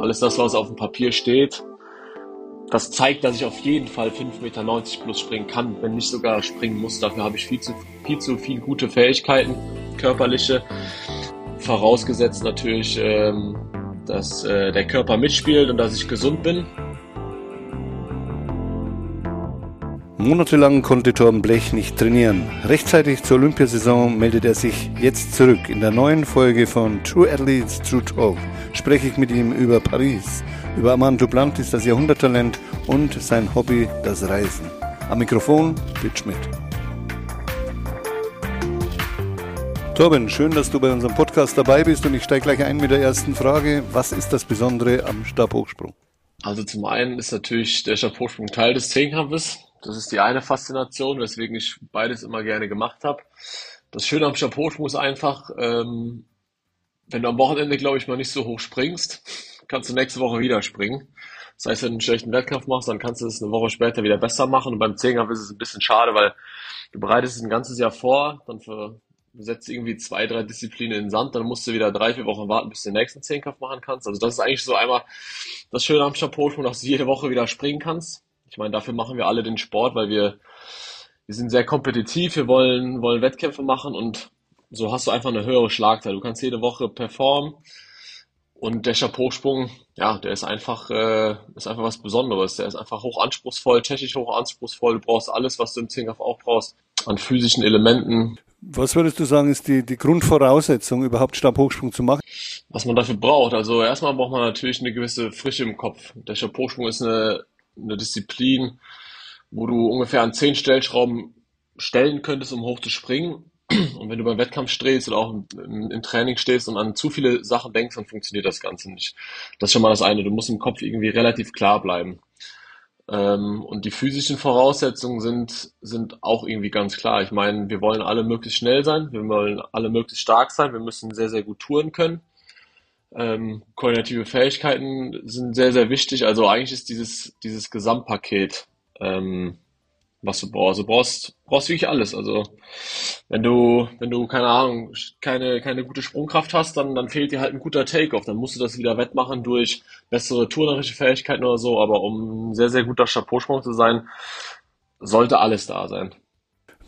alles das, was auf dem Papier steht, das zeigt, dass ich auf jeden Fall 5,90 Meter plus springen kann, wenn nicht sogar springen muss. Dafür habe ich viel zu viel, zu viel gute Fähigkeiten, körperliche. Vorausgesetzt natürlich, ähm, dass äh, der Körper mitspielt und dass ich gesund bin. Monatelang konnte Torben Blech nicht trainieren. Rechtzeitig zur Olympiasaison meldet er sich jetzt zurück. In der neuen Folge von True Athletes True Talk spreche ich mit ihm über Paris, über Armand Duplantis, das Jahrhunderttalent und sein Hobby, das Reisen. Am Mikrofon Bitt Schmidt. Torben, schön, dass du bei unserem Podcast dabei bist und ich steige gleich ein mit der ersten Frage. Was ist das Besondere am Stabhochsprung? Also zum einen ist natürlich der Stabhochsprung Teil des Zehnkampfes. Das ist die eine Faszination, weswegen ich beides immer gerne gemacht habe. Das Schöne am Stabhochsprung ist einfach, ähm, wenn du am Wochenende, glaube ich, mal nicht so hoch springst, kannst du nächste Woche wieder springen. Das heißt, wenn du einen schlechten Wettkampf machst, dann kannst du es eine Woche später wieder besser machen. Und beim Zehnkampf ist es ein bisschen schade, weil du bereitest es ein ganzes Jahr vor, dann für, du setzt irgendwie zwei, drei Disziplinen in den Sand, dann musst du wieder drei, vier Wochen warten, bis du den nächsten Zehnkampf machen kannst. Also das ist eigentlich so einmal das Schöne am Chapeau, dass du jede Woche wieder springen kannst. Ich meine, dafür machen wir alle den Sport, weil wir, wir sind sehr kompetitiv, wir wollen, wollen Wettkämpfe machen und so hast du einfach eine höhere Schlagzahl. Du kannst jede Woche performen und der Chapeausprung, ja, der ist einfach, äh, ist einfach was Besonderes. Der ist einfach hoch anspruchsvoll, technisch hoch anspruchsvoll. Du brauchst alles, was du im Zehnkampf auch brauchst, an physischen Elementen. Was würdest du sagen, ist die, die Grundvoraussetzung, überhaupt Stabhochsprung zu machen? Was man dafür braucht. Also erstmal braucht man natürlich eine gewisse Frische im Kopf. Der Stabhochsprung ist eine, eine Disziplin, wo du ungefähr an zehn Stellschrauben stellen könntest, um hoch zu springen. Und wenn du beim Wettkampf stehst oder auch im, Training stehst und an zu viele Sachen denkst, dann funktioniert das Ganze nicht. Das ist schon mal das eine. Du musst im Kopf irgendwie relativ klar bleiben. Ähm, und die physischen Voraussetzungen sind, sind auch irgendwie ganz klar. Ich meine, wir wollen alle möglichst schnell sein, wir wollen alle möglichst stark sein, wir müssen sehr, sehr gut touren können. Ähm, koordinative Fähigkeiten sind sehr, sehr wichtig. Also eigentlich ist dieses, dieses Gesamtpaket ähm, was du brauchst. Du brauchst, brauchst wirklich alles. Also wenn du, wenn du, keine Ahnung, keine, keine gute Sprungkraft hast, dann, dann fehlt dir halt ein guter Takeoff. Dann musst du das wieder wettmachen durch bessere turnerische Fähigkeiten oder so. Aber um ein sehr, sehr guter Chapeausprung zu sein, sollte alles da sein.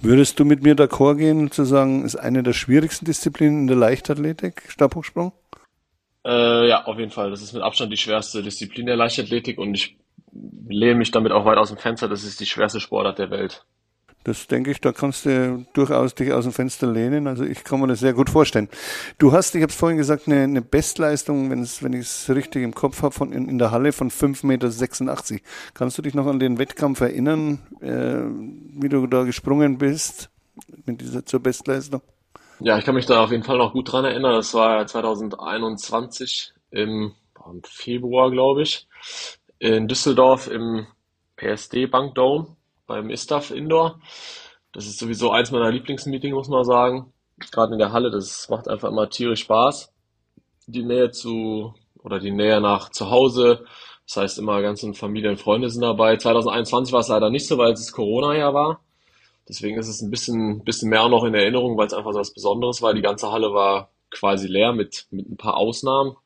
Würdest du mit mir d'accord gehen, zu sagen, ist eine der schwierigsten Disziplinen in der Leichtathletik, Stabhochsprung? Äh, ja, auf jeden Fall. Das ist mit Abstand die schwerste Disziplin der Leichtathletik und ich lehne mich damit auch weit aus dem Fenster. Das ist die schwerste Sportart der Welt. Das denke ich, da kannst du durchaus dich aus dem Fenster lehnen. Also ich kann mir das sehr gut vorstellen. Du hast, ich habe es vorhin gesagt, eine, eine Bestleistung, wenn, ich es richtig im Kopf habe, in, in, der Halle von 5,86 Meter. Kannst du dich noch an den Wettkampf erinnern, äh, wie du da gesprungen bist mit dieser zur Bestleistung? Ja, ich kann mich da auf jeden Fall noch gut dran erinnern. Das war 2021 im, im Februar, glaube ich in Düsseldorf im PSD Bank Dome beim ISTAF Indoor. Das ist sowieso eins meiner Lieblingsmeetings, muss man sagen. Gerade in der Halle, das macht einfach immer tierisch Spaß. Die Nähe zu, oder die Nähe nach zu Hause. Das heißt immer ganze Familie und Freunde sind dabei. 2021 war es leider nicht so, weil es Corona-Jahr war. Deswegen ist es ein bisschen, bisschen mehr noch in Erinnerung, weil es einfach so was Besonderes war. Die ganze Halle war quasi leer mit, mit ein paar Ausnahmen.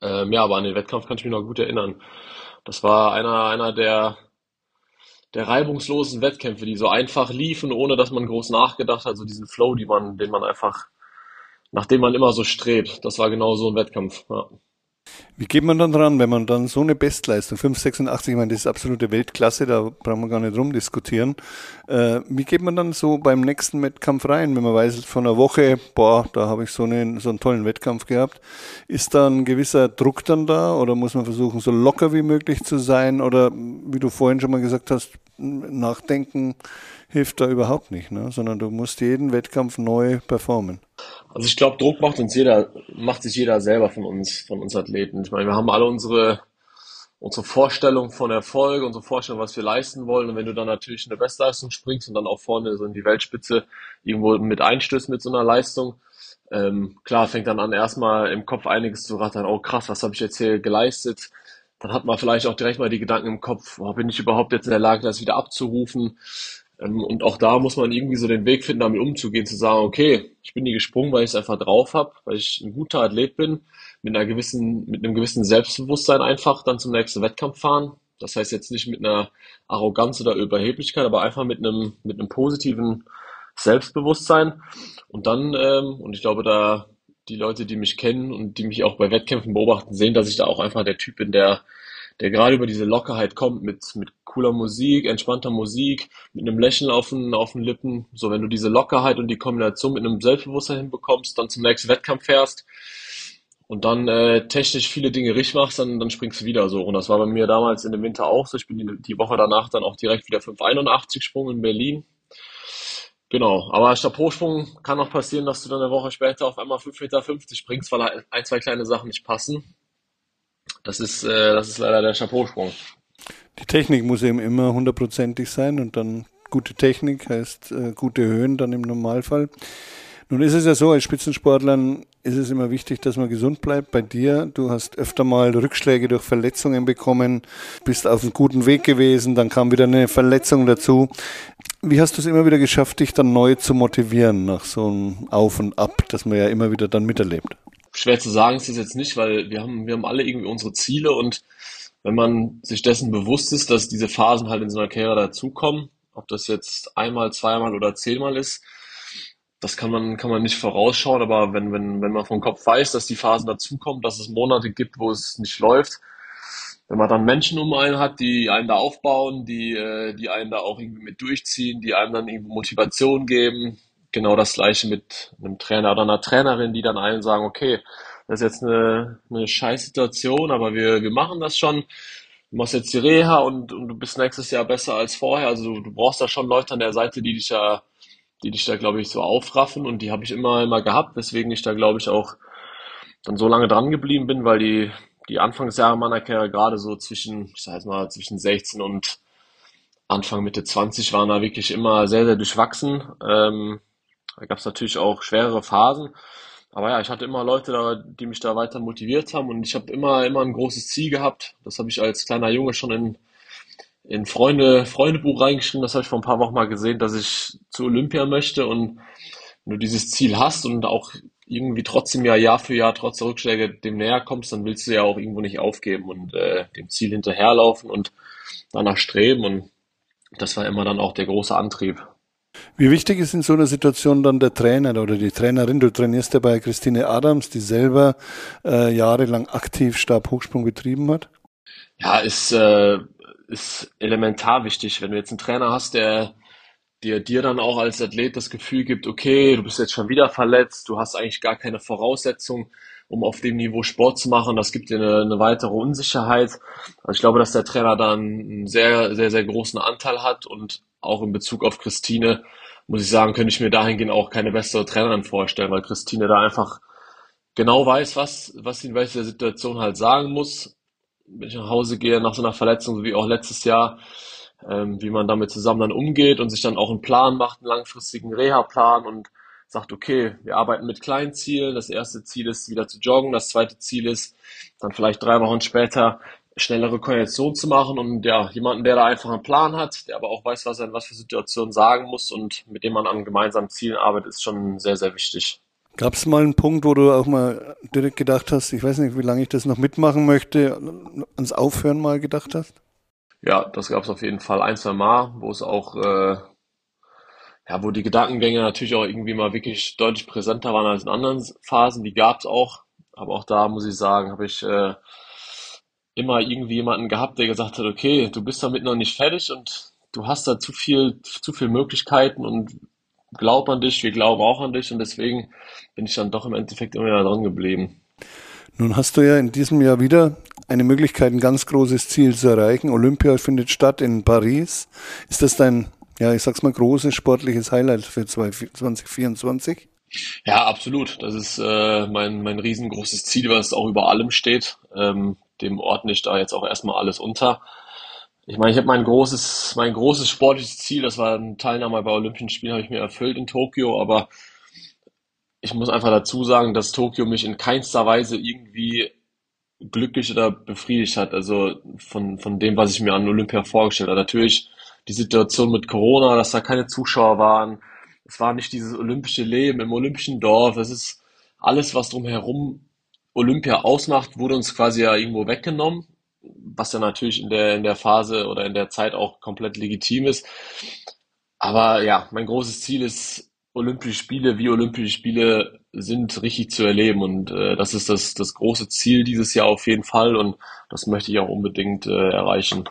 Ähm, ja, aber an den Wettkampf kann ich mich noch gut erinnern. Das war einer, einer der, der reibungslosen Wettkämpfe, die so einfach liefen, ohne dass man groß nachgedacht hat, so diesen Flow, die man, den man einfach, nach dem man immer so strebt. Das war genau so ein Wettkampf. Ja. Wie geht man dann dran, wenn man dann so eine Bestleistung, 5,86, ich meine, das ist absolute Weltklasse, da brauchen wir gar nicht rumdiskutieren. Äh, wie geht man dann so beim nächsten Wettkampf rein, wenn man weiß, von einer Woche, boah, da habe ich so einen, so einen tollen Wettkampf gehabt. Ist da ein gewisser Druck dann da oder muss man versuchen, so locker wie möglich zu sein oder wie du vorhin schon mal gesagt hast, nachdenken hilft da überhaupt nicht, ne? sondern du musst jeden Wettkampf neu performen. Also ich glaube, Druck macht uns jeder, macht sich jeder selber von uns, von uns Athleten. Ich meine, wir haben alle unsere, unsere Vorstellung von Erfolg, unsere Vorstellung, was wir leisten wollen. Und wenn du dann natürlich eine Bestleistung springst und dann auch vorne so in die Weltspitze irgendwo mit einstößt mit so einer Leistung, ähm, klar fängt dann an erstmal im Kopf einiges zu rattern. Oh krass, was habe ich jetzt hier geleistet? Dann hat man vielleicht auch direkt mal die Gedanken im Kopf, oh, bin ich überhaupt jetzt in der Lage, das wieder abzurufen? Ähm, und auch da muss man irgendwie so den Weg finden, damit umzugehen, zu sagen, okay, ich bin nie gesprungen, weil ich es einfach drauf habe, weil ich ein guter Athlet bin, mit einer gewissen, mit einem gewissen Selbstbewusstsein einfach dann zum nächsten Wettkampf fahren. Das heißt jetzt nicht mit einer Arroganz oder Überheblichkeit, aber einfach mit einem, mit einem positiven Selbstbewusstsein. Und dann, ähm, und ich glaube, da die Leute, die mich kennen und die mich auch bei Wettkämpfen beobachten, sehen, dass ich da auch einfach der Typ bin, der der gerade über diese Lockerheit kommt mit, mit cooler Musik, entspannter Musik, mit einem Lächeln auf den, auf den Lippen. So, wenn du diese Lockerheit und die Kombination mit einem Selbstbewusstsein hinbekommst, dann zum nächsten Wettkampf fährst und dann äh, technisch viele Dinge richtig machst, dann, dann springst du wieder so. Und das war bei mir damals in dem Winter auch so. Ich bin die, die Woche danach dann auch direkt wieder 581 gesprungen in Berlin. Genau, aber Hochsprung kann auch passieren, dass du dann eine Woche später auf einmal 5,50 Meter springst, weil ein, zwei kleine Sachen nicht passen. Das ist, äh, das ist leider der Chapeausprung. Die Technik muss eben immer hundertprozentig sein und dann gute Technik heißt äh, gute Höhen dann im Normalfall. Nun ist es ja so, als Spitzensportlern ist es immer wichtig, dass man gesund bleibt. Bei dir, du hast öfter mal Rückschläge durch Verletzungen bekommen, bist auf einem guten Weg gewesen, dann kam wieder eine Verletzung dazu. Wie hast du es immer wieder geschafft, dich dann neu zu motivieren nach so einem Auf und Ab, das man ja immer wieder dann miterlebt? schwer zu sagen ist es jetzt nicht, weil wir haben, wir haben alle irgendwie unsere Ziele und wenn man sich dessen bewusst ist, dass diese Phasen halt in so einer Karriere dazukommen, ob das jetzt einmal, zweimal oder zehnmal ist, das kann man, kann man nicht vorausschauen, aber wenn, wenn, wenn man vom Kopf weiß, dass die Phasen dazukommen, dass es Monate gibt, wo es nicht läuft, wenn man dann Menschen um einen hat, die einen da aufbauen, die, äh, die einen da auch irgendwie mit durchziehen, die einem dann irgendwie Motivation geben, genau das gleiche mit einem Trainer oder einer Trainerin, die dann allen sagen, okay, das ist jetzt eine, eine Scheißsituation, aber wir, wir machen das schon. Du machst jetzt die Reha und, und du bist nächstes Jahr besser als vorher. Also du, du brauchst da schon Leute an der Seite, die dich ja, die dich da, glaube ich, so aufraffen und die habe ich immer, immer gehabt, weswegen ich da, glaube ich, auch dann so lange dran geblieben bin, weil die, die Anfangsjahre meiner Karriere gerade so zwischen, ich sag jetzt mal, zwischen 16 und Anfang Mitte 20 waren da wirklich immer sehr, sehr durchwachsen. Ähm, da gab es natürlich auch schwerere Phasen. Aber ja, ich hatte immer Leute da, die mich da weiter motiviert haben und ich habe immer, immer ein großes Ziel gehabt. Das habe ich als kleiner Junge schon in, in Freunde, Freundebuch reingeschrieben. Das habe ich vor ein paar Wochen mal gesehen, dass ich zu Olympia möchte und wenn du dieses Ziel hast und auch irgendwie trotzdem ja Jahr für Jahr trotz der Rückschläge dem näher kommst, dann willst du ja auch irgendwo nicht aufgeben und äh, dem Ziel hinterherlaufen und danach streben und das war immer dann auch der große Antrieb. Wie wichtig ist in so einer Situation dann der Trainer oder die Trainerin? Du trainierst ja bei Christine Adams, die selber äh, jahrelang aktiv Stabhochsprung betrieben hat. Ja, ist, äh, ist elementar wichtig. Wenn du jetzt einen Trainer hast, der dir, dir dann auch als Athlet das Gefühl gibt, okay, du bist jetzt schon wieder verletzt, du hast eigentlich gar keine Voraussetzung, um auf dem Niveau Sport zu machen. Das gibt dir eine, eine weitere Unsicherheit. Also ich glaube, dass der Trainer dann einen sehr, sehr, sehr großen Anteil hat und auch in Bezug auf Christine, muss ich sagen, könnte ich mir dahingehend auch keine bessere Trainerin vorstellen, weil Christine da einfach genau weiß, was, was sie in welcher Situation halt sagen muss. Wenn ich nach Hause gehe nach so einer Verletzung, wie auch letztes Jahr, ähm, wie man damit zusammen dann umgeht und sich dann auch einen Plan macht, einen langfristigen Reha-Plan und sagt, okay, wir arbeiten mit kleinen Zielen. Das erste Ziel ist, wieder zu joggen. Das zweite Ziel ist, dann vielleicht drei Wochen später schnellere Koordination zu machen und ja, jemanden, der da einfach einen Plan hat, der aber auch weiß, was er in was für Situationen sagen muss und mit dem man an gemeinsamen Zielen arbeitet, ist schon sehr, sehr wichtig. Gab es mal einen Punkt, wo du auch mal direkt gedacht hast, ich weiß nicht, wie lange ich das noch mitmachen möchte, ans Aufhören mal gedacht hast? Ja, das gab es auf jeden Fall ein, zwei Mal, wo es auch, äh, ja, wo die Gedankengänge natürlich auch irgendwie mal wirklich deutlich präsenter waren als in anderen Phasen. Die gab es auch, aber auch da muss ich sagen, habe ich äh, immer irgendwie jemanden gehabt, der gesagt hat, okay, du bist damit noch nicht fertig und du hast da zu viel, zu viel Möglichkeiten und glaub an dich, wir glauben auch an dich und deswegen bin ich dann doch im Endeffekt immer wieder dran geblieben. Nun hast du ja in diesem Jahr wieder eine Möglichkeit, ein ganz großes Ziel zu erreichen. Olympia findet statt in Paris. Ist das dein, ja, ich sag's mal, großes sportliches Highlight für 2024? Ja, absolut. Das ist äh, mein, mein riesengroßes Ziel, was auch über allem steht. Ähm, dem ordne ich da jetzt auch erstmal alles unter. Ich meine, ich habe mein großes, mein großes sportliches Ziel, das war ein Teilnahme bei Olympischen Spielen, habe ich mir erfüllt in Tokio, aber ich muss einfach dazu sagen, dass Tokio mich in keinster Weise irgendwie glücklich oder befriedigt hat. Also von, von dem, was ich mir an Olympia vorgestellt habe. Natürlich die Situation mit Corona, dass da keine Zuschauer waren. Es war nicht dieses olympische Leben im olympischen Dorf. Es ist alles, was drumherum Olympia ausmacht, wurde uns quasi ja irgendwo weggenommen, was ja natürlich in der, in der Phase oder in der Zeit auch komplett legitim ist. Aber ja, mein großes Ziel ist, Olympische Spiele wie Olympische Spiele sind richtig zu erleben und äh, das ist das, das große Ziel dieses Jahr auf jeden Fall und das möchte ich auch unbedingt äh, erreichen.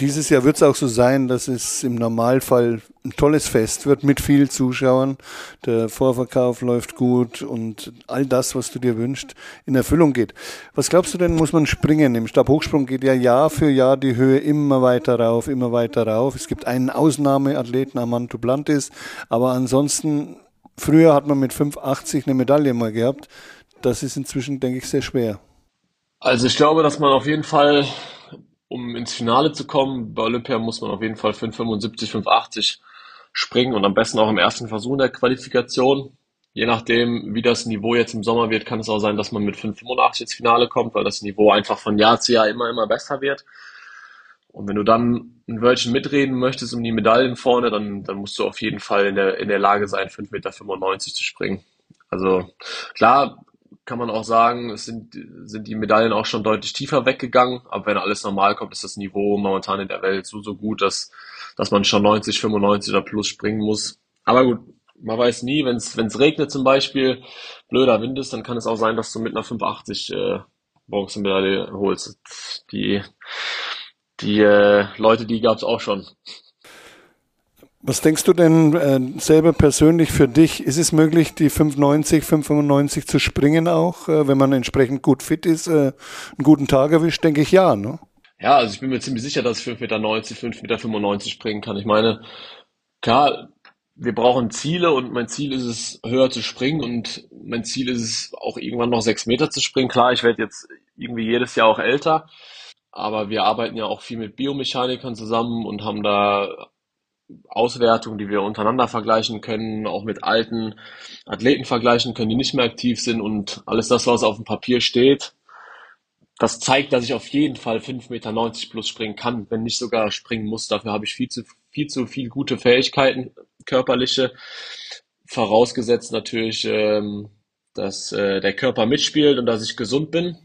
Dieses Jahr wird es auch so sein, dass es im Normalfall ein tolles Fest wird mit vielen Zuschauern. Der Vorverkauf läuft gut und all das, was du dir wünschst, in Erfüllung geht. Was glaubst du denn, muss man springen? Im Stabhochsprung geht ja Jahr für Jahr die Höhe immer weiter rauf, immer weiter rauf. Es gibt einen Ausnahmeathleten, Armand Duplantis, aber ansonsten, früher hat man mit 5,80 eine Medaille mal gehabt. Das ist inzwischen, denke ich, sehr schwer. Also ich glaube, dass man auf jeden Fall um ins Finale zu kommen, bei Olympia muss man auf jeden Fall 5,75, 5,80 springen und am besten auch im ersten Versuch in der Qualifikation. Je nachdem, wie das Niveau jetzt im Sommer wird, kann es auch sein, dass man mit 5,85 ins Finale kommt, weil das Niveau einfach von Jahr zu Jahr immer, immer besser wird. Und wenn du dann ein Wörtchen mitreden möchtest um die Medaillen vorne, dann, dann musst du auf jeden Fall in der, in der Lage sein, 5,95 Meter zu springen. Also klar, kann man auch sagen, es sind, sind die Medaillen auch schon deutlich tiefer weggegangen. Aber wenn alles normal kommt, ist das Niveau momentan in der Welt so, so gut, dass, dass man schon 90, 95 oder plus springen muss. Aber gut, man weiß nie, wenn es regnet zum Beispiel, blöder Wind ist, dann kann es auch sein, dass du mit einer 580 äh, Bronzemedaille holst. Die, die äh, Leute, die gab es auch schon. Was denkst du denn äh, selber persönlich für dich? Ist es möglich, die 590, 595 zu springen auch, äh, wenn man entsprechend gut fit ist, äh, einen guten Tag erwischt? Denke ich ja, ne? Ja, also ich bin mir ziemlich sicher, dass ich 5,90 Meter, 5,95 Meter springen kann. Ich meine, klar, wir brauchen Ziele und mein Ziel ist es, höher zu springen und mein Ziel ist es, auch irgendwann noch sechs Meter zu springen. Klar, ich werde jetzt irgendwie jedes Jahr auch älter, aber wir arbeiten ja auch viel mit Biomechanikern zusammen und haben da Auswertungen, die wir untereinander vergleichen können, auch mit alten Athleten vergleichen können, die nicht mehr aktiv sind und alles das, was auf dem Papier steht, das zeigt, dass ich auf jeden Fall 5,90 Meter plus springen kann, wenn nicht sogar springen muss. Dafür habe ich viel zu viel zu viel gute Fähigkeiten, körperliche, vorausgesetzt natürlich, ähm, dass äh, der Körper mitspielt und dass ich gesund bin.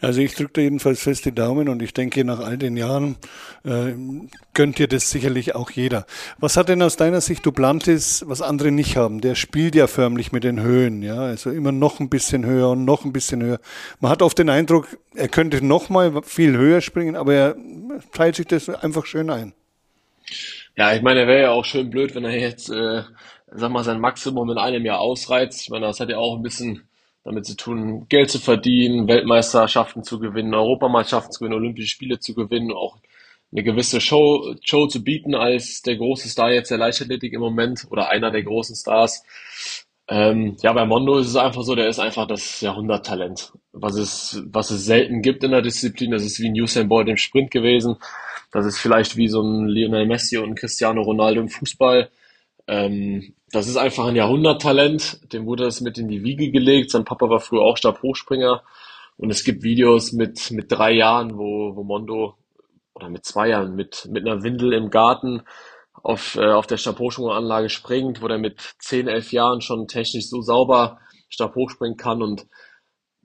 Also ich drücke jedenfalls fest die Daumen und ich denke, nach all den Jahren äh, gönnt dir das sicherlich auch jeder. Was hat denn aus deiner Sicht Duplantis, was andere nicht haben? Der spielt ja förmlich mit den Höhen, ja, also immer noch ein bisschen höher und noch ein bisschen höher. Man hat oft den Eindruck, er könnte noch mal viel höher springen, aber er teilt sich das einfach schön ein. Ja, ich meine, er wäre ja auch schön blöd, wenn er jetzt, äh, sag mal, sein Maximum in einem Jahr ausreizt. Ich meine, das hat ja auch ein bisschen damit zu tun, Geld zu verdienen, Weltmeisterschaften zu gewinnen, Europameisterschaften zu gewinnen, Olympische Spiele zu gewinnen, auch eine gewisse Show, Show zu bieten als der große Star jetzt der Leichtathletik im Moment oder einer der großen Stars. Ähm, ja, bei Mondo ist es einfach so, der ist einfach das Jahrhunderttalent, was es, was es selten gibt in der Disziplin. Das ist wie ein Usain Bolt im Sprint gewesen. Das ist vielleicht wie so ein Lionel Messi und Cristiano Ronaldo im Fußball. Ähm, das ist einfach ein Jahrhunderttalent, dem wurde das mit in die Wiege gelegt. Sein Papa war früher auch Stabhochspringer. Und es gibt Videos mit, mit drei Jahren, wo, wo Mondo, oder mit zwei Jahren, mit, mit einer Windel im Garten auf, äh, auf der Stabhochsprunganlage springt, wo der mit zehn, elf Jahren schon technisch so sauber Stabhochspringen kann. Und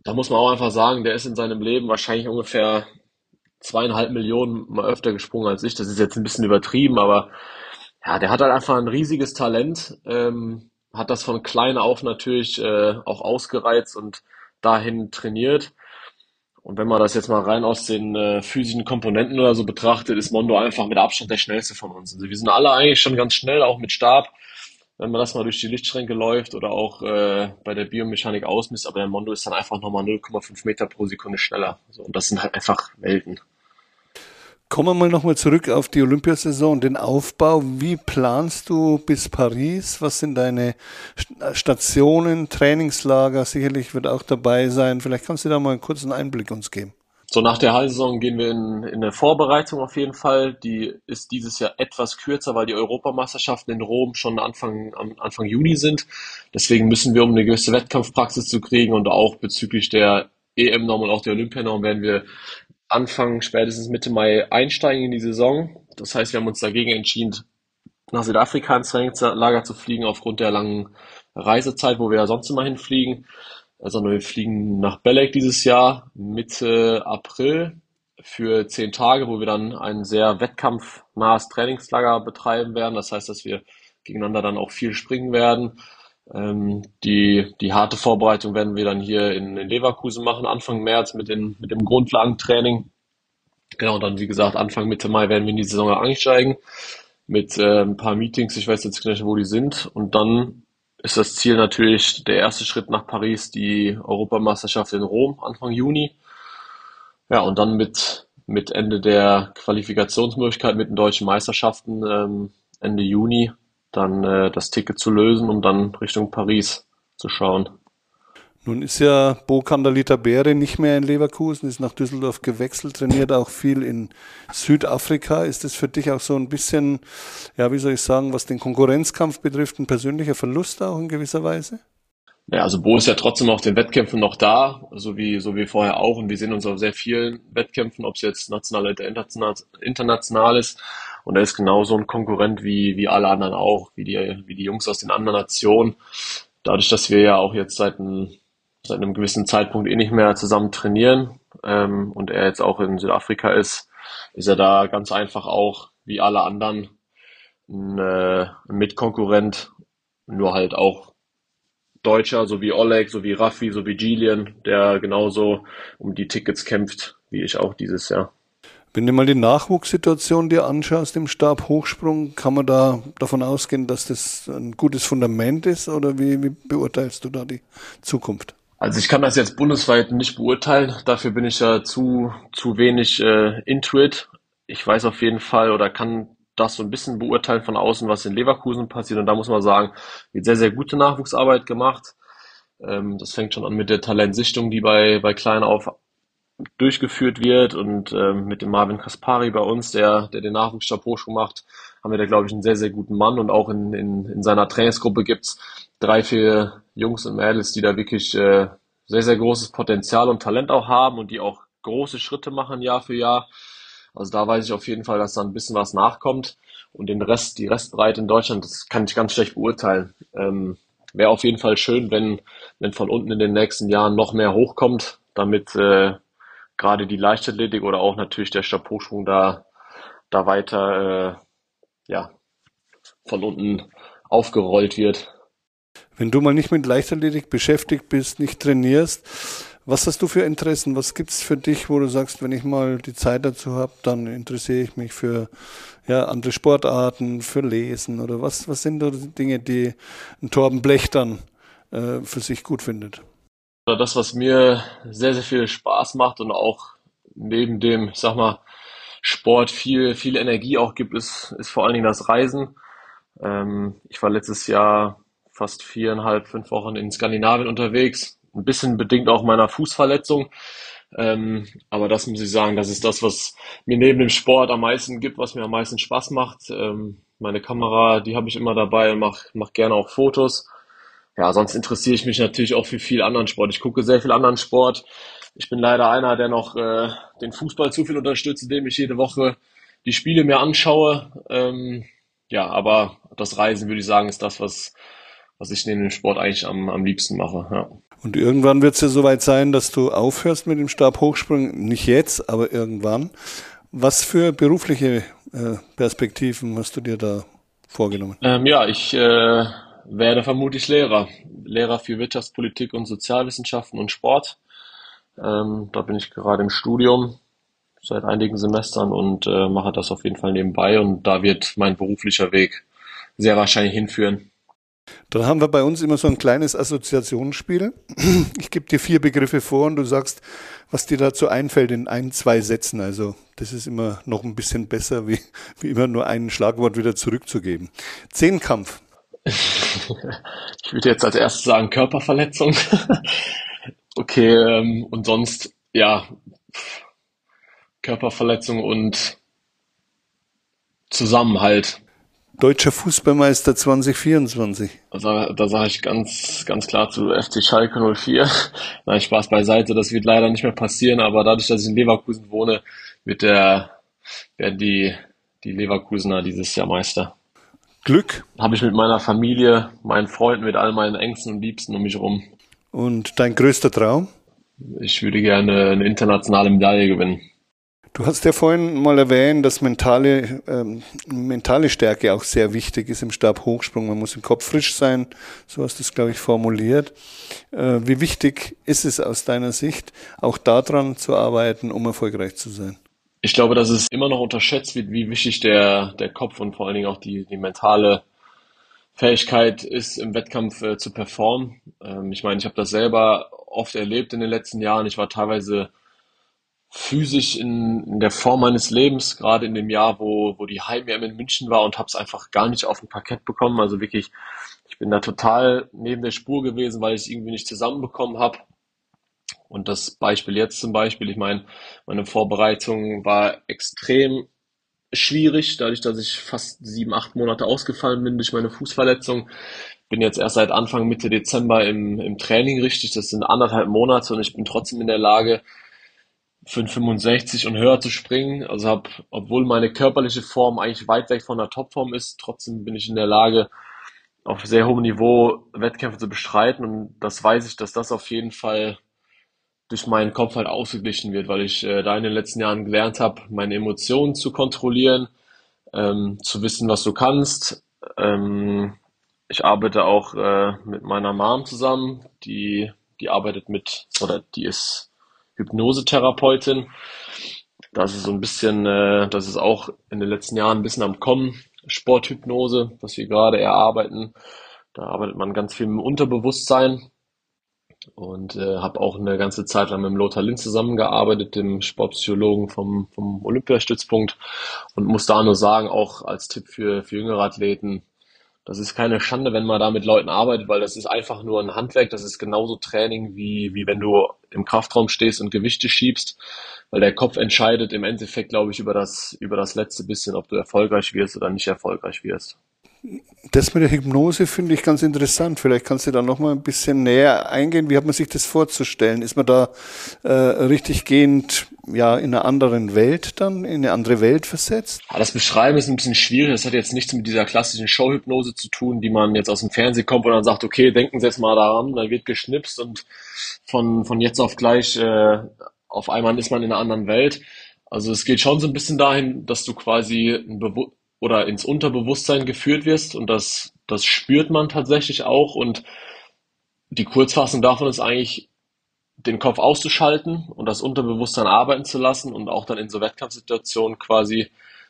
da muss man auch einfach sagen, der ist in seinem Leben wahrscheinlich ungefähr zweieinhalb Millionen mal öfter gesprungen als ich. Das ist jetzt ein bisschen übertrieben, aber ja, der hat halt einfach ein riesiges Talent, ähm, hat das von klein auf natürlich äh, auch ausgereizt und dahin trainiert. Und wenn man das jetzt mal rein aus den äh, physischen Komponenten oder so betrachtet, ist Mondo einfach mit Abstand der schnellste von uns. Also wir sind alle eigentlich schon ganz schnell, auch mit Stab, wenn man das mal durch die Lichtschränke läuft oder auch äh, bei der Biomechanik ausmisst. Aber der Mondo ist dann einfach nochmal 0,5 Meter pro Sekunde schneller. Also, und das sind halt einfach Welten. Kommen wir mal nochmal zurück auf die Olympiasaison den Aufbau. Wie planst du bis Paris? Was sind deine Stationen, Trainingslager? Sicherlich wird auch dabei sein. Vielleicht kannst du da mal einen kurzen Einblick uns geben. So, nach der Heilsaison gehen wir in, in eine Vorbereitung auf jeden Fall. Die ist dieses Jahr etwas kürzer, weil die Europameisterschaften in Rom schon Anfang, Anfang Juni sind. Deswegen müssen wir, um eine gewisse Wettkampfpraxis zu kriegen und auch bezüglich der EM-Norm und auch der Olympianorm werden wir Anfang, spätestens Mitte Mai einsteigen in die Saison. Das heißt, wir haben uns dagegen entschieden, nach Südafrika ins Trainingslager zu fliegen, aufgrund der langen Reisezeit, wo wir ja sonst immer hinfliegen. Sondern wir fliegen nach Belek dieses Jahr Mitte April für zehn Tage, wo wir dann ein sehr wettkampfnahes Trainingslager betreiben werden. Das heißt, dass wir gegeneinander dann auch viel springen werden. Ähm, die, die harte Vorbereitung werden wir dann hier in, in Leverkusen machen, Anfang März mit, den, mit dem Grundlagentraining. Genau, dann, wie gesagt, Anfang Mitte Mai werden wir in die Saison einsteigen mit äh, ein paar Meetings. Ich weiß jetzt nicht, wo die sind. Und dann ist das Ziel natürlich der erste Schritt nach Paris, die Europameisterschaft in Rom Anfang Juni. Ja, und dann mit, mit Ende der Qualifikationsmöglichkeit mit den deutschen Meisterschaften ähm, Ende Juni dann äh, das Ticket zu lösen, um dann Richtung Paris zu schauen. Nun ist ja Bo Kandalita Beere nicht mehr in Leverkusen, ist nach Düsseldorf gewechselt, trainiert auch viel in Südafrika. Ist das für dich auch so ein bisschen, ja, wie soll ich sagen, was den Konkurrenzkampf betrifft, ein persönlicher Verlust auch in gewisser Weise? Ja, also Bo ist ja trotzdem auf den Wettkämpfen noch da, so wie, so wie vorher auch. Und wir sehen uns auf sehr vielen Wettkämpfen, ob es jetzt national oder international ist. Und er ist genauso ein Konkurrent wie, wie alle anderen auch, wie die, wie die Jungs aus den anderen Nationen. Dadurch, dass wir ja auch jetzt seit einem, seit einem gewissen Zeitpunkt eh nicht mehr zusammen trainieren ähm, und er jetzt auch in Südafrika ist, ist er da ganz einfach auch wie alle anderen ein, äh, ein Mitkonkurrent, nur halt auch Deutscher, so wie Oleg, so wie Raffi, so wie Gillian, der genauso um die Tickets kämpft, wie ich auch dieses Jahr. Wenn du mal die Nachwuchssituation dir anschaust im Stab Hochsprung, kann man da davon ausgehen, dass das ein gutes Fundament ist oder wie, wie beurteilst du da die Zukunft? Also ich kann das jetzt bundesweit nicht beurteilen, dafür bin ich ja zu, zu wenig äh, Intuit. Ich weiß auf jeden Fall oder kann das so ein bisschen beurteilen von außen, was in Leverkusen passiert. Und da muss man sagen, wird sehr, sehr gute Nachwuchsarbeit gemacht. Ähm, das fängt schon an mit der Talentsichtung, die bei, bei Klein auf durchgeführt wird und ähm, mit dem Marvin Kaspari bei uns, der, der den Nachwuchsstab Hochschule macht, haben wir da, glaube ich, einen sehr, sehr guten Mann und auch in, in, in seiner Trainingsgruppe gibt's drei, vier Jungs und Mädels, die da wirklich äh, sehr, sehr großes Potenzial und Talent auch haben und die auch große Schritte machen Jahr für Jahr. Also da weiß ich auf jeden Fall, dass da ein bisschen was nachkommt. Und den Rest, die Restbreite in Deutschland, das kann ich ganz schlecht beurteilen. Ähm, Wäre auf jeden Fall schön, wenn, wenn von unten in den nächsten Jahren noch mehr hochkommt, damit äh, gerade die Leichtathletik oder auch natürlich der Stabhochsprung da, da weiter äh, ja, von unten aufgerollt wird. Wenn du mal nicht mit Leichtathletik beschäftigt bist, nicht trainierst, was hast du für Interessen? Was gibt es für dich, wo du sagst, wenn ich mal die Zeit dazu habe, dann interessiere ich mich für ja, andere Sportarten, für Lesen oder was, was sind da Dinge, die ein Torben Blech dann äh, für sich gut findet? Das, was mir sehr, sehr viel Spaß macht und auch neben dem, ich sag mal, Sport viel, viel Energie auch gibt, ist, ist vor allen Dingen das Reisen. Ähm, ich war letztes Jahr fast viereinhalb, fünf Wochen in Skandinavien unterwegs, ein bisschen bedingt auch meiner Fußverletzung. Ähm, aber das muss ich sagen, das ist das, was mir neben dem Sport am meisten gibt, was mir am meisten Spaß macht. Ähm, meine Kamera, die habe ich immer dabei und mache mach gerne auch Fotos. Ja, sonst interessiere ich mich natürlich auch für viel anderen Sport. Ich gucke sehr viel anderen Sport. Ich bin leider einer, der noch äh, den Fußball zu viel unterstützt, indem ich jede Woche die Spiele mir anschaue. Ähm, ja, aber das Reisen, würde ich sagen, ist das, was, was ich neben dem Sport eigentlich am, am liebsten mache. Ja. Und irgendwann wird es ja soweit sein, dass du aufhörst mit dem Stabhochsprung. Nicht jetzt, aber irgendwann. Was für berufliche äh, Perspektiven hast du dir da vorgenommen? Ähm, ja, ich äh, werde vermutlich Lehrer. Lehrer für Wirtschaftspolitik und Sozialwissenschaften und Sport. Ähm, da bin ich gerade im Studium seit einigen Semestern und äh, mache das auf jeden Fall nebenbei und da wird mein beruflicher Weg sehr wahrscheinlich hinführen. Dann haben wir bei uns immer so ein kleines Assoziationsspiel. Ich gebe dir vier Begriffe vor und du sagst, was dir dazu einfällt in ein, zwei Sätzen. Also das ist immer noch ein bisschen besser, wie, wie immer nur ein Schlagwort wieder zurückzugeben. Zehnkampf. ich würde jetzt als erstes sagen Körperverletzung. okay, ähm, und sonst, ja, Körperverletzung und Zusammenhalt. Deutscher Fußballmeister 2024. Also, da sage ich ganz, ganz klar zu FC Schalke 04. Nein, Spaß beiseite, das wird leider nicht mehr passieren, aber dadurch, dass ich in Leverkusen wohne, wird der, werden die, die Leverkusener dieses Jahr Meister. Glück. Habe ich mit meiner Familie, meinen Freunden, mit all meinen Ängsten und Liebsten um mich herum. Und dein größter Traum? Ich würde gerne eine internationale Medaille gewinnen. Du hast ja vorhin mal erwähnt, dass mentale, ähm, mentale Stärke auch sehr wichtig ist im Stabhochsprung. Man muss im Kopf frisch sein, so hast du es, glaube ich, formuliert. Äh, wie wichtig ist es aus deiner Sicht, auch daran zu arbeiten, um erfolgreich zu sein? Ich glaube, dass es immer noch unterschätzt wird, wie wichtig der, der Kopf und vor allen Dingen auch die, die mentale Fähigkeit ist, im Wettkampf äh, zu performen. Ähm, ich meine, ich habe das selber oft erlebt in den letzten Jahren. Ich war teilweise physisch in, in der Form meines Lebens, gerade in dem Jahr, wo, wo die Heim-EM in München war und habe es einfach gar nicht auf dem Parkett bekommen. Also wirklich, ich bin da total neben der Spur gewesen, weil ich irgendwie nicht zusammenbekommen habe. Und das Beispiel jetzt zum Beispiel, ich meine, meine Vorbereitung war extrem schwierig, dadurch, dass ich fast sieben, acht Monate ausgefallen bin durch meine Fußverletzung. Bin jetzt erst seit Anfang Mitte Dezember im, im Training richtig. Das sind anderthalb Monate und ich bin trotzdem in der Lage, für 65 und höher zu springen. Also habe, obwohl meine körperliche Form eigentlich weit weg von der Topform ist, trotzdem bin ich in der Lage, auf sehr hohem Niveau Wettkämpfe zu bestreiten. Und das weiß ich, dass das auf jeden Fall durch meinen Kopf halt ausgeglichen wird, weil ich äh, da in den letzten Jahren gelernt habe, meine Emotionen zu kontrollieren, ähm, zu wissen, was du kannst. Ähm, ich arbeite auch äh, mit meiner Mom zusammen, die, die arbeitet mit, oder die ist Hypnosetherapeutin. Das ist so ein bisschen, äh, das ist auch in den letzten Jahren ein bisschen am Kommen. Sporthypnose, was wir gerade erarbeiten. Da arbeitet man ganz viel dem Unterbewusstsein und äh, habe auch eine ganze Zeit lang mit Lothar Lind zusammengearbeitet, dem Sportpsychologen vom, vom Olympiastützpunkt und muss da nur sagen, auch als Tipp für, für jüngere Athleten, das ist keine Schande, wenn man da mit Leuten arbeitet, weil das ist einfach nur ein Handwerk. Das ist genauso Training, wie, wie wenn du im Kraftraum stehst und Gewichte schiebst. Weil der Kopf entscheidet im Endeffekt, glaube ich, über das, über das letzte bisschen, ob du erfolgreich wirst oder nicht erfolgreich wirst. Das mit der Hypnose finde ich ganz interessant. Vielleicht kannst du da noch mal ein bisschen näher eingehen. Wie hat man sich das vorzustellen? Ist man da äh, richtig gehend ja in einer anderen Welt dann, in eine andere Welt versetzt? Ja, das Beschreiben ist ein bisschen schwierig. Das hat jetzt nichts mit dieser klassischen Showhypnose zu tun, die man jetzt aus dem Fernsehen kommt und dann sagt, okay, denken Sie jetzt mal daran, dann wird geschnipst und von, von jetzt auf gleich äh, auf einmal ist man in einer anderen Welt. Also es geht schon so ein bisschen dahin, dass du quasi ein Bewusstsein oder ins Unterbewusstsein geführt wirst und das, das spürt man tatsächlich auch und die Kurzfassung davon ist eigentlich, den Kopf auszuschalten und das Unterbewusstsein arbeiten zu lassen und auch dann in so Wettkampfsituationen quasi,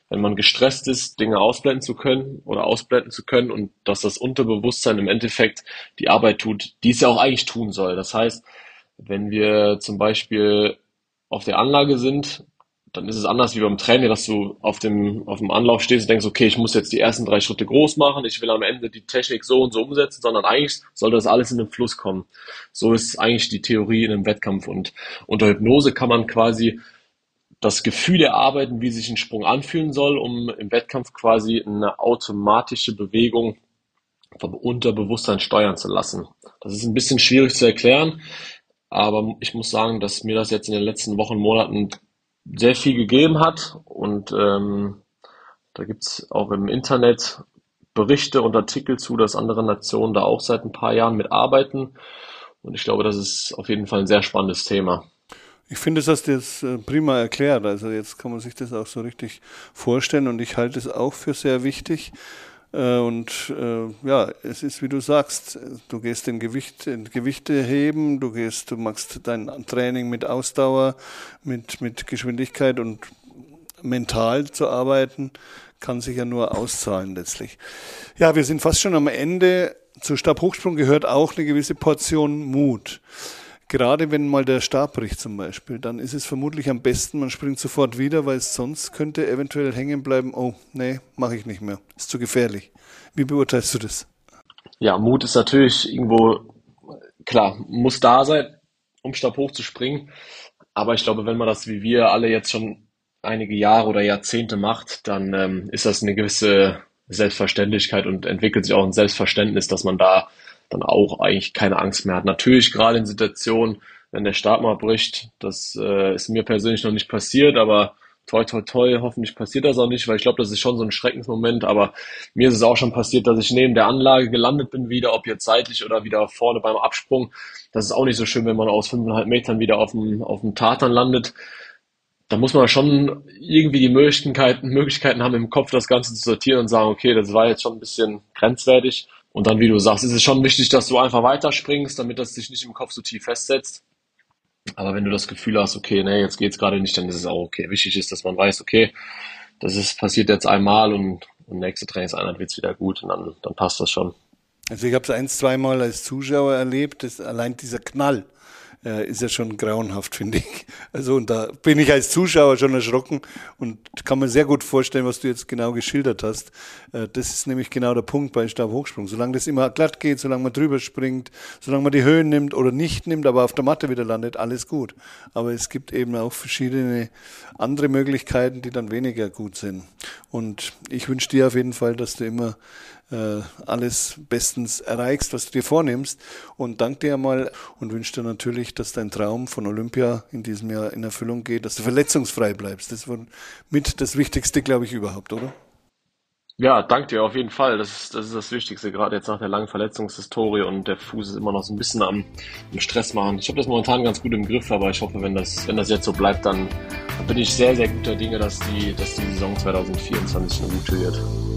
wenn man gestresst ist, Dinge ausblenden zu können oder ausblenden zu können und dass das Unterbewusstsein im Endeffekt die Arbeit tut, die es ja auch eigentlich tun soll. Das heißt, wenn wir zum Beispiel auf der Anlage sind dann ist es anders wie beim Training, dass du auf dem, auf dem Anlauf stehst und denkst, okay, ich muss jetzt die ersten drei Schritte groß machen, ich will am Ende die Technik so und so umsetzen, sondern eigentlich sollte das alles in den Fluss kommen. So ist eigentlich die Theorie in einem Wettkampf und unter Hypnose kann man quasi das Gefühl erarbeiten, wie sich ein Sprung anfühlen soll, um im Wettkampf quasi eine automatische Bewegung vom Unterbewusstsein steuern zu lassen. Das ist ein bisschen schwierig zu erklären, aber ich muss sagen, dass mir das jetzt in den letzten Wochen, Monaten sehr viel gegeben hat. Und ähm, da gibt's auch im Internet Berichte und Artikel zu, dass andere Nationen da auch seit ein paar Jahren mitarbeiten. Und ich glaube, das ist auf jeden Fall ein sehr spannendes Thema. Ich finde, das hast du jetzt äh, prima erklärt. Also jetzt kann man sich das auch so richtig vorstellen und ich halte es auch für sehr wichtig. Äh, und äh, ja, es ist wie du sagst, du gehst in, Gewicht, Gewichte heben, du gehst, du machst dein Training mit Ausdauer, mit, mit Geschwindigkeit und mental zu arbeiten, kann sich ja nur auszahlen letztlich. Ja, wir sind fast schon am Ende. Zu Stabhochsprung gehört auch eine gewisse Portion Mut. Gerade wenn mal der Stab bricht zum Beispiel, dann ist es vermutlich am besten, man springt sofort wieder, weil sonst könnte eventuell hängen bleiben, oh, nee, mache ich nicht mehr. Ist zu gefährlich. Wie beurteilst du das? Ja, Mut ist natürlich irgendwo, klar, muss da sein, um Stab hoch zu springen. Aber ich glaube, wenn man das wie wir alle jetzt schon einige Jahre oder Jahrzehnte macht, dann ähm, ist das eine gewisse Selbstverständlichkeit und entwickelt sich auch ein Selbstverständnis, dass man da dann auch eigentlich keine Angst mehr hat. Natürlich gerade in Situationen, wenn der Start mal bricht, das äh, ist mir persönlich noch nicht passiert, aber toi, toi, toi, hoffentlich passiert das auch nicht, weil ich glaube, das ist schon so ein Schreckensmoment, aber mir ist es auch schon passiert, dass ich neben der Anlage gelandet bin wieder, ob jetzt seitlich oder wieder vorne beim Absprung. Das ist auch nicht so schön, wenn man aus fünfeinhalb Metern wieder auf dem, auf dem Tartan landet. Da muss man schon irgendwie die Möglichkeiten, Möglichkeiten haben, im Kopf das Ganze zu sortieren und sagen, okay, das war jetzt schon ein bisschen grenzwertig. Und dann, wie du sagst, ist es schon wichtig, dass du einfach weiterspringst, damit das sich nicht im Kopf so tief festsetzt. Aber wenn du das Gefühl hast, okay, nee, jetzt geht's gerade nicht, dann ist es auch okay. Wichtig ist, dass man weiß, okay, das ist passiert jetzt einmal und, und nächste Trainingseinheit wird's wieder gut und dann, dann passt das schon. Also ich habe es ein, zweimal als Zuschauer erlebt, dass allein dieser Knall, äh, ist ja schon grauenhaft, finde ich. Also und da bin ich als Zuschauer schon erschrocken und kann mir sehr gut vorstellen, was du jetzt genau geschildert hast. Äh, das ist nämlich genau der Punkt bei Stabhochsprung. Solange das immer glatt geht, solange man drüber springt, solange man die Höhen nimmt oder nicht nimmt, aber auf der Matte wieder landet, alles gut. Aber es gibt eben auch verschiedene andere Möglichkeiten, die dann weniger gut sind. Und ich wünsche dir auf jeden Fall, dass du immer äh, alles bestens erreichst, was du dir vornimmst. Und danke dir mal und wünsche dir natürlich, dass dein Traum von Olympia in diesem Jahr in Erfüllung geht, dass du verletzungsfrei bleibst. Das war mit das Wichtigste, glaube ich, überhaupt, oder? Ja, danke dir auf jeden Fall. Das ist, das ist das Wichtigste, gerade jetzt nach der langen Verletzungshistorie und der Fuß ist immer noch so ein bisschen am, am Stress machen. Ich habe das momentan ganz gut im Griff, aber ich hoffe, wenn das, wenn das jetzt so bleibt, dann bin ich sehr, sehr guter Dinge, dass die, dass die Saison 2024 eine gute wird.